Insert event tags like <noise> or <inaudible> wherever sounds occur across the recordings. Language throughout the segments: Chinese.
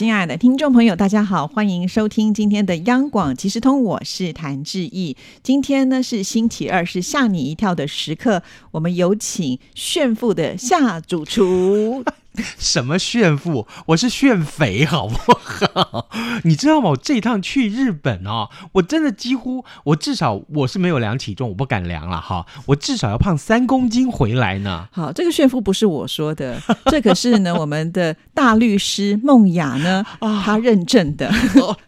亲爱的听众朋友，大家好，欢迎收听今天的央广即时通，我是谭志毅。今天呢是星期二，是吓你一跳的时刻，我们有请炫富的夏主厨。什么炫富？我是炫肥，好不好？你知道吗？我这一趟去日本哦，我真的几乎，我至少我是没有量体重，我不敢量了哈。我至少要胖三公斤回来呢。好，这个炫富不是我说的，这可是呢 <laughs> 我们的大律师梦雅呢他认证的，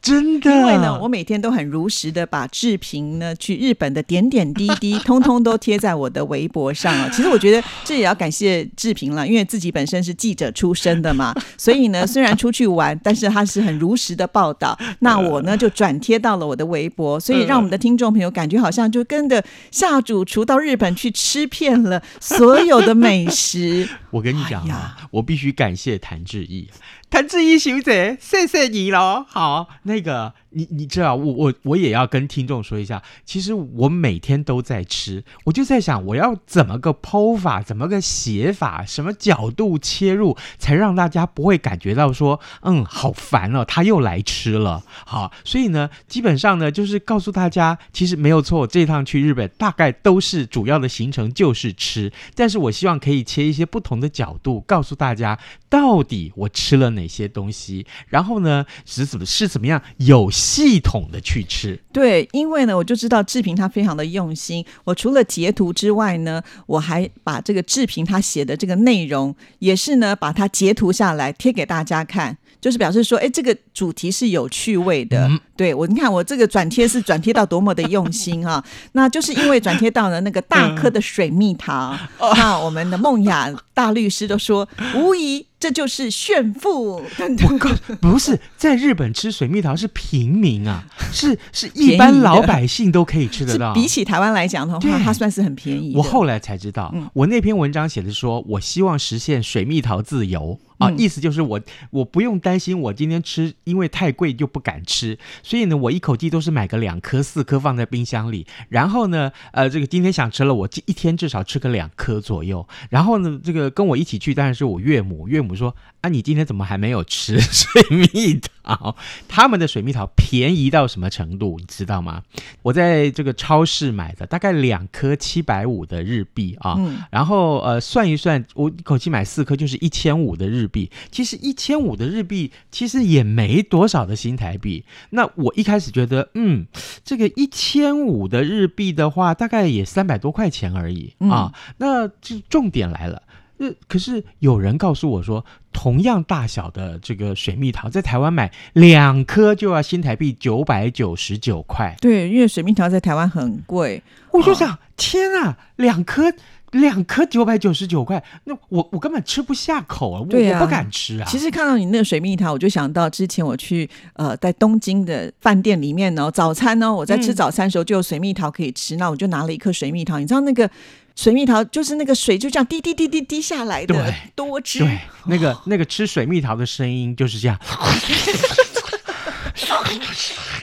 真的。因为呢，我每天都很如实的把志平呢去日本的点点滴滴，<laughs> 通通都贴在我的微博上啊。其实我觉得这也要感谢志平了，因为自己本身是记者。出身的嘛，<laughs> 所以呢，虽然出去玩，但是他是很如实的报道。那我呢，就转贴到了我的微博，所以让我们的听众朋友感觉好像就跟着下主厨到日本去吃遍了所有的美食。<laughs> 我跟你讲啊，我必须感谢谭志毅，谭志毅小姐，谢谢你喽。好，那个。你你知道我我我也要跟听众说一下，其实我每天都在吃，我就在想我要怎么个剖法，怎么个写法，什么角度切入，才让大家不会感觉到说，嗯，好烦哦，他又来吃了。好，所以呢，基本上呢，就是告诉大家，其实没有错，这趟去日本大概都是主要的行程就是吃，但是我希望可以切一些不同的角度，告诉大家到底我吃了哪些东西，然后呢是怎么是怎么样有。系统的去吃，对，因为呢，我就知道志平他非常的用心。我除了截图之外呢，我还把这个志平他写的这个内容，也是呢，把它截图下来贴给大家看，就是表示说，哎，这个主题是有趣味的。对我，你看我这个转贴是转贴到多么的用心哈，那就是因为转贴到了那个大颗的水蜜桃，那我们的梦雅大律师都说，无疑。这就是炫富，我告不是在日本吃水蜜桃是平民啊，是是一般老百姓都可以吃得到。比起台湾来讲的话，它算是很便宜。我后来才知道，我那篇文章写的说，我希望实现水蜜桃自由。啊，意思就是我我不用担心，我今天吃因为太贵就不敢吃，所以呢，我一口气都是买个两颗四颗放在冰箱里，然后呢，呃，这个今天想吃了，我一天至少吃个两颗左右，然后呢，这个跟我一起去当然是我岳母，岳母说啊，你今天怎么还没有吃 <laughs> 水蜜桃？他们的水蜜桃便宜到什么程度，你知道吗？我在这个超市买的，大概两颗七百五的日币啊，然后呃算一算，我一口气买四颗就是一千五的日。币其实一千五的日币其实也没多少的新台币。那我一开始觉得，嗯，这个一千五的日币的话，大概也三百多块钱而已啊。那这重点来了，呃，可是有人告诉我说，同样大小的这个水蜜桃，在台湾买两颗就要新台币九百九十九块。对，因为水蜜桃在台湾很贵，我就想，天啊，两颗。两颗九百九十九块，那我我根本吃不下口啊！我我不敢吃啊。其实看到你那个水蜜桃，我就想到之前我去呃在东京的饭店里面呢，早餐呢我在吃早餐的时候就有水蜜桃可以吃，那我就拿了一颗水蜜桃。你知道那个水蜜桃就是那个水就这样滴滴滴滴滴下来的，多汁。对，那个那个吃水蜜桃的声音就是这样。<laughs>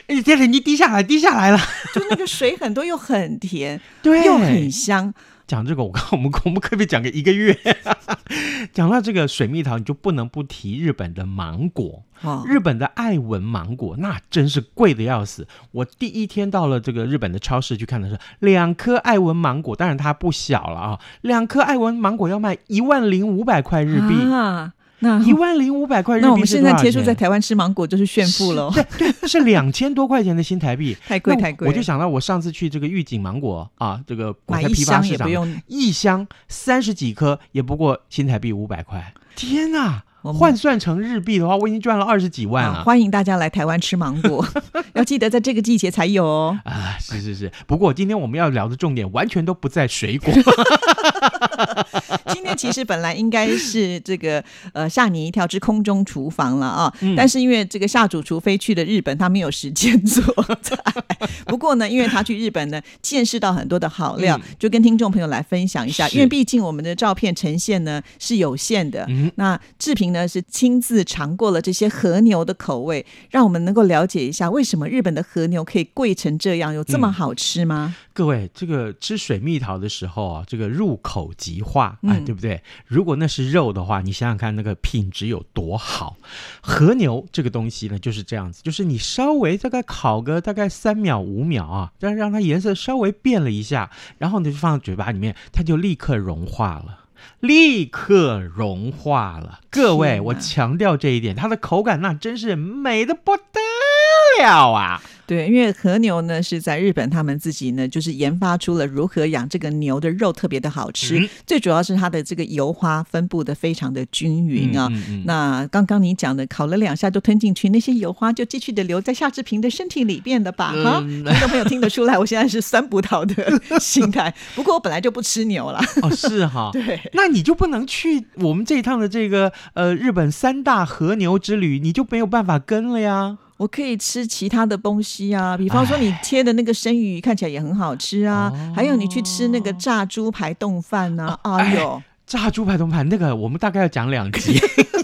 哎，天神！你滴下来，滴下来了，就那个水很多又很甜，对，又很香。讲这个，我我们我们可不可以讲个一个月？<laughs> 讲到这个水蜜桃，你就不能不提日本的芒果。日本的爱文芒果那真是贵的要死。我第一天到了这个日本的超市去看的时候，两颗爱文芒果，当然它不小了啊，两颗爱文芒果要卖一万零五百块日币啊。那一万零五百块日币，那我们现在贴出在台湾吃芒果就是炫富了。对对，那是两千多块钱的新台币，<laughs> 太贵太贵。我就想到我上次去这个玉井芒果啊，这个买一箱也不用，一箱三十几颗也不过新台币五百块。天哪！换算成日币的话，我已经赚了二十几万了。欢迎大家来台湾吃芒果，<laughs> 要记得在这个季节才有哦。啊，是是是。不过今天我们要聊的重点完全都不在水果。<laughs> 其实本来应该是这个呃吓你一跳之空中厨房了啊，嗯但是因为这个下主厨飞去了日本，他没有时间做菜。不过呢，因为他去日本呢，见识到很多的好料，嗯就跟听众朋友来分享一下。因为毕竟我们的照片呈现呢是有限的，嗯那志平呢是亲自尝过了这些和牛的口味，让我们能够了解一下为什么日本的和牛可以贵成这样，有这么好吃吗？各位，这个吃水蜜桃的时候啊，这个入口即化，哎，嗯对不对？如果那是肉的话，你想想看，那个品质有多好。和牛这个东西呢，就是这样子，就是你稍微大概烤个大概三秒五秒啊，让让它颜色稍微变了一下，然后你就放到嘴巴里面，它就立刻融化了。立刻融化了，各位，我强调这一点，它的口感那真是美的不得了啊！对，因为和牛呢是在日本，他们自己呢就是研发出了如何养这个牛的肉特别的好吃，嗯最主要是它的这个油花分布的非常的均匀啊。嗯嗯嗯那刚刚你讲的烤了两下就吞进去，那些油花就继续的留在夏志平的身体里边的吧？哈、嗯听众朋友听得出来，我现在是酸葡萄的 <laughs> 心态。不过我本来就不吃牛了，哦，是哈，<laughs> 对。那你就不能去我们这一趟的这个呃日本三大和牛之旅，你就没有办法跟了呀。我可以吃其他的东西啊，比方说你切的那个生鱼看起来也很好吃啊，哦还有你去吃那个炸猪排冻饭呐、啊，哎呦，炸猪排冻饭那个，我们大概要讲两集。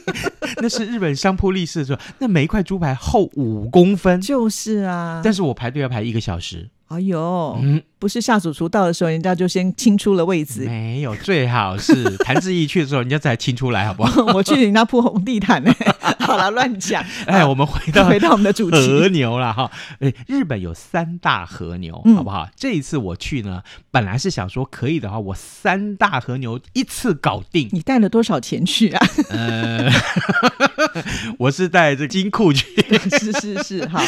<laughs> 那是日本商铺立式的时候，那每一块猪排厚五公分，就是啊，但是我排队要排一个小时。哎呦，嗯，不是下主厨到的时候，人家就先清出了位子。没有，最好是谭志毅去的时候，人家才清出来，好不好？我去人家铺红地毯呢。<laughs> 好了，乱讲。哎，我们回到回到我们的主题和。牛了哈，哎，日本有三大和牛，嗯好不好？这一次我去呢，本来是想说可以的话，我三大和牛一次搞定。你带了多少钱去啊？呃，<laughs> 我是带这金库去。<laughs> 是是是，好，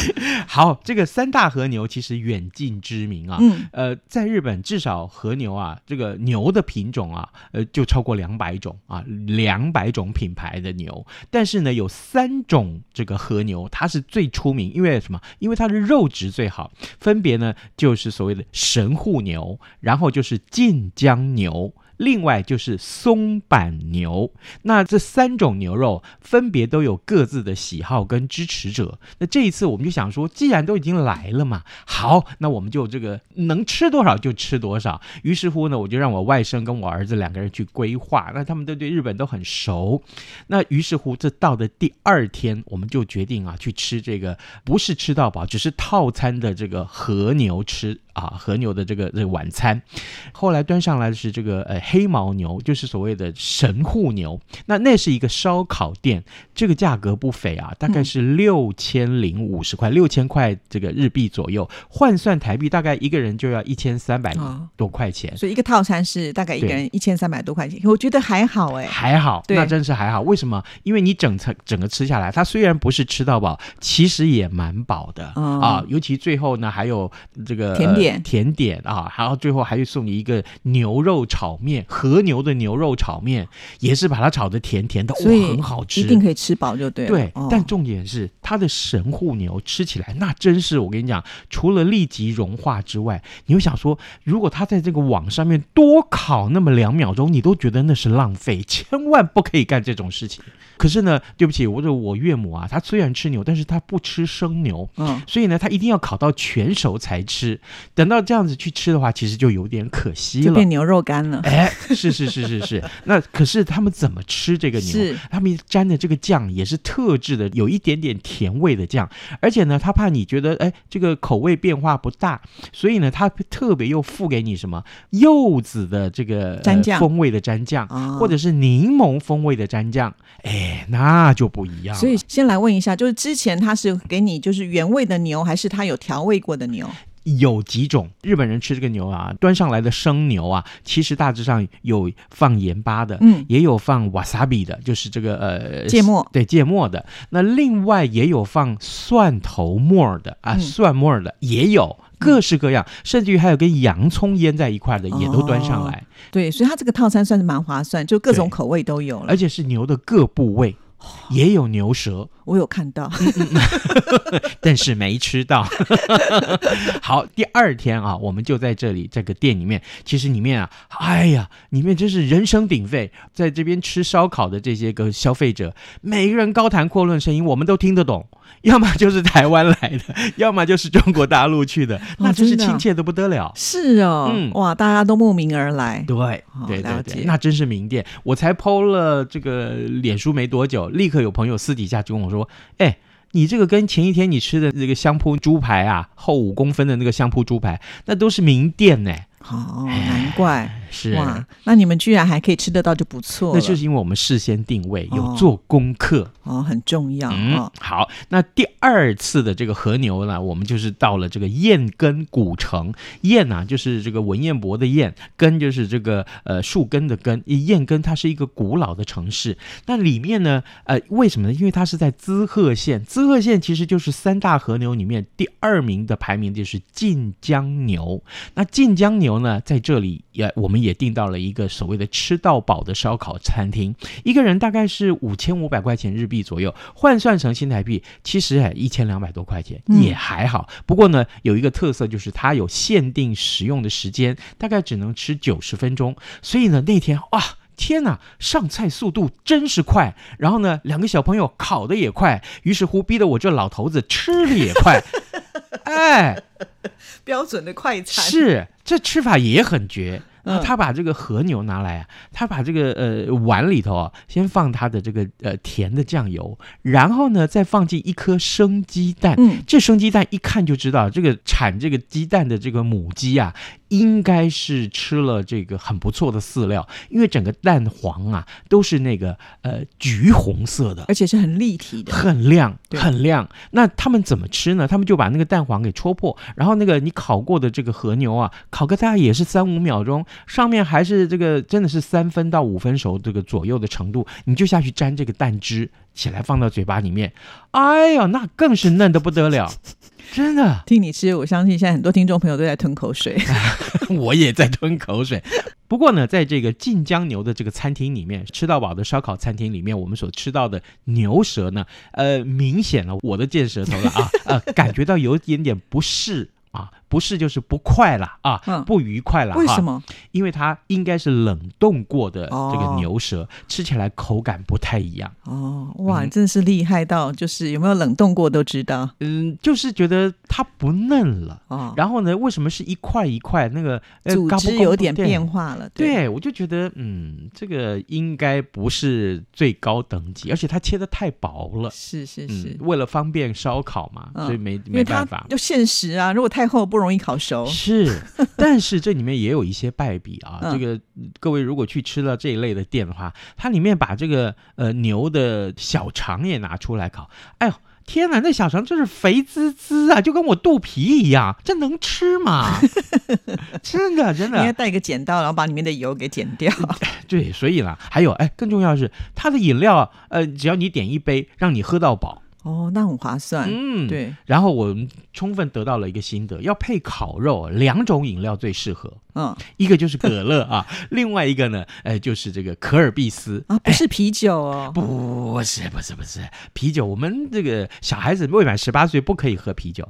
好，这个三大和牛其实远近知名啊。嗯，呃，在日本至少和牛啊，这个牛的品种啊，呃，就超过两百种啊，两百种品牌的牛。但是呢，有三种这个和牛，它是最出名，因为什么？因为它的肉质最好，分别呢就是所谓的神户牛，然后就是晋江牛。另外就是松板牛，那这三种牛肉分别都有各自的喜好跟支持者。那这一次我们就想说，既然都已经来了嘛，好，那我们就这个能吃多少就吃多少。于是乎呢，我就让我外甥跟我儿子两个人去规划，那他们都对日本都很熟。那于是乎，这到的第二天，我们就决定啊，去吃这个不是吃到饱，只是套餐的这个和牛吃啊，和牛的这个这个晚餐。后来端上来的是这个呃黑毛牛，就是所谓的神户牛。那那是一个烧烤店，这个价格不菲啊，大概是六千零五十块，六千块这个日币左右，换算台币大概一个人就要一千三百哦多块钱。所以一个套餐是大概一个人一千三百多块钱，我觉得还好哎。还好，对那真是还好。为什么？因为你整层整个吃下来，它虽然不是吃到饱，其实也蛮饱的、哦啊。尤其最后呢，还有这个甜点呃甜点啊，然后最后还会送你一个牛肉炒面，和牛的牛肉炒面，也是把它炒的甜甜的，哇，很好吃，一定可以吃饱就对了。对，哦但重点是它的神户牛吃起来那真是我跟你讲，除了立即融化之外，你会想说，如果它在这个网上面多烤那么两秒钟，你都觉得那是浪费，千万不可以干这种事情。可是呢，对不起，我的我岳母啊，她虽然吃牛，但是她不吃生牛。嗯，所以呢，她一定要烤到全熟才吃。等到这样子去吃的话，其实就有点可惜了。就变牛肉干了。哎，<laughs> 是是是是是，那可是他们怎么吃这个牛？是他们沾的这个酱也是特制的，有一点点甜味的酱，而且呢，他怕你觉得哎这个口味变化不大，所以呢，他特别又附给你什么柚子的这个蘸酱呃风味的蘸酱，哦或者是柠檬风味的蘸酱，哎，那就不一样了。所以先来问一下，就是之前他是给你就是原味的牛，还是他有调味过的牛？有几种日本人吃这个牛啊，端上来的生牛啊，其实大致上有放盐巴的，嗯也有放 wasabi 的，就是这个呃芥末对芥末的。那另外也有放蒜头末的啊，嗯蒜末的也有。各式各样，甚至于还有跟洋葱腌在一块的，也都端上来，对，所以它这个套餐算是蛮划算，就各种口味都有了而。且是牛的各部位也有牛舌，我有看到，<laughs> 但是没吃到。<laughs> 好，第二天啊，我们就在这里这个店里面，其实里面啊，哎呀，里面真是人声鼎沸，在这边吃烧烤的这些个消费者，每个人高谈阔论，声音我们都听得懂。<laughs> 要么就是台湾来的，要么就是中国大陆去的，那真是亲切的不得了。是哦，嗯，哇，大家都慕名而来。对，对对对，那真是名店。我才剖了这个脸书没多久，立刻有朋友私底下就跟我说：“哎，你这个跟前一天你吃的那个香铺猪排啊，厚五公分的那个香铺猪排，那都是名店呢。”哦，难怪。是哇，那你们居然还可以吃得到就不错那就是因为我们事先定位，有做功课哦，很重要嗯，好，那第二次的这个和牛呢，我们就是到了这个燕根古城。燕呢，就是这个文彦博的燕，根就是这个呃树根的根。燕根它是一个古老的城市。那里面呢，呃，为什么呢？因为它是在滋贺县，滋贺县其实就是三大和牛里面第二名的排名就是晋江牛。那晋江牛呢，在这里也我们。也订到了一个所谓的吃到饱的烧烤餐厅，一个人大概是五千五百块钱日币左右，换算成新台币，其实哎一千两百多块钱也还好。不过呢，有一个特色就是它有限定食用的时间，大概只能吃九十分钟。所以呢，那天哇，天呐，上菜速度真是快。然后呢，两个小朋友烤的也快，于是乎逼得我这老头子吃的也快。<laughs> 哎，标准的快餐是这吃法也很绝。他把这个和牛拿来啊，他把这个呃碗里头啊，先放他的这个呃甜的酱油，然后呢再放进一颗生鸡蛋。嗯，这生鸡蛋一看就知道，这个产这个鸡蛋的这个母鸡啊。应该是吃了这个很不错的饲料，因为整个蛋黄啊都是那个呃橘红色的，而且是很立体的，很亮，很亮。那他们怎么吃呢？他们就把那个蛋黄给戳破，然后那个你烤过的这个和牛啊，烤个大概也是三五秒钟，上面还是这个真的是三分到五分熟这个左右的程度，你就下去沾这个蛋汁起来放到嘴巴里面，哎呀，那更是嫩的不得了。真的听你吃，我相信现在很多听众朋友都在吞口水，<laughs> 我也在吞口水。不过呢，在这个晋江牛的这个餐厅里面，吃到饱的烧烤餐厅里面，我们所吃到的牛舌呢，呃，明显了我的见舌头了啊，呃，感觉到有一点点不适。啊，不是就是不快了啊，不愉快了。为什么？因为它应该是冷冻过的这个牛舌，吃起来口感不太一样。哦，哇，真是厉害到就是有没有冷冻过都知道。嗯，就是觉得它不嫩了。哦，然后呢，为什么是一块一块那个组织有点变化了？对，我就觉得嗯，这个应该不是最高等级，而且它切的太薄了。是是是，为了方便烧烤嘛，所以没没办法。要现实啊，如果太厚不容易烤熟，是，但是这里面也有一些败笔啊。<laughs> 这个各位如果去吃了这一类的店的话，它里面把这个呃牛的小肠也拿出来烤。哎呦天哪，那小肠真是肥滋滋啊，就跟我肚皮一样，这能吃吗？真 <laughs> 的真的，应该 <laughs> 带个剪刀，然后把里面的油给剪掉。对，所以啦，还有哎，更重要的是它的饮料，呃，只要你点一杯，让你喝到饱。哦，那很划算。嗯，对。然后我们充分得到了一个心得，要配烤肉，两种饮料最适合。嗯，一个就是可乐啊，<laughs> 另外一个呢，呃，就是这个可尔必斯啊，不是啤酒哦。不是，不是，不是啤酒。我们这个小孩子未满十八岁不可以喝啤酒。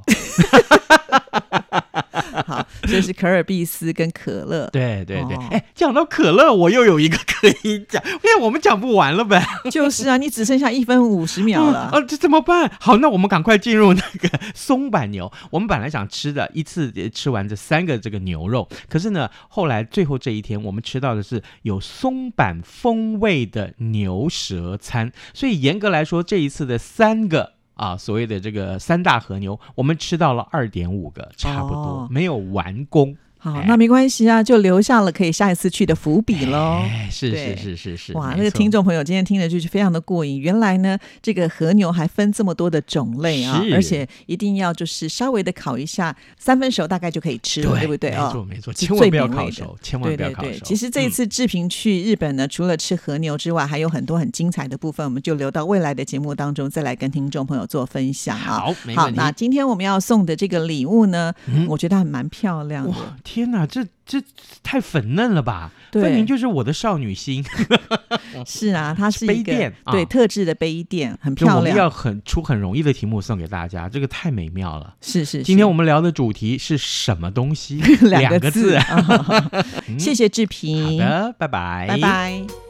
好，就是可尔必斯跟可乐。对对对，哎，讲到可乐，我又有一个可以讲，因为我们讲不完了呗。就是啊，你只剩下一分五十秒了。啊，这怎么办？好，那我们赶快进入那个松板牛。我们本来想吃的，一次吃完这三个这个牛肉，可是呢，后来最后这一天，我们吃到的是有松板风味的牛舌餐。所以严格来说，这一次的三个。啊，所谓的这个三大和牛，我们吃到了二点五个，差不多没有完工。好，那没关系啊，就留下了可以下一次去的伏笔喽。是是是是是，哇，那个听众朋友今天听的就是非常的过瘾。原来呢，这个和牛还分这么多的种类啊，而且一定要就是稍微的烤一下，三分熟大概就可以吃了，对不对？没错没错，千万不要烤熟，千万不要烤熟。其实这一次志平去日本呢，除了吃和牛之外，还有很多很精彩的部分，我们就留到未来的节目当中再来跟听众朋友做分享啊。好，好，那今天我们要送的这个礼物呢，我觉得还蛮漂亮的。天哪，这这太粉嫩了吧？对分明就是我的少女心。<laughs> 是啊，<laughs> 它是一个杯垫啊对特制的杯垫，很漂亮。们要很出很容易的题目送给大家，这个太美妙了。是是是，今天我们聊的主题是什么东西？<laughs> 两个字，谢谢志好平，的，拜拜，拜拜。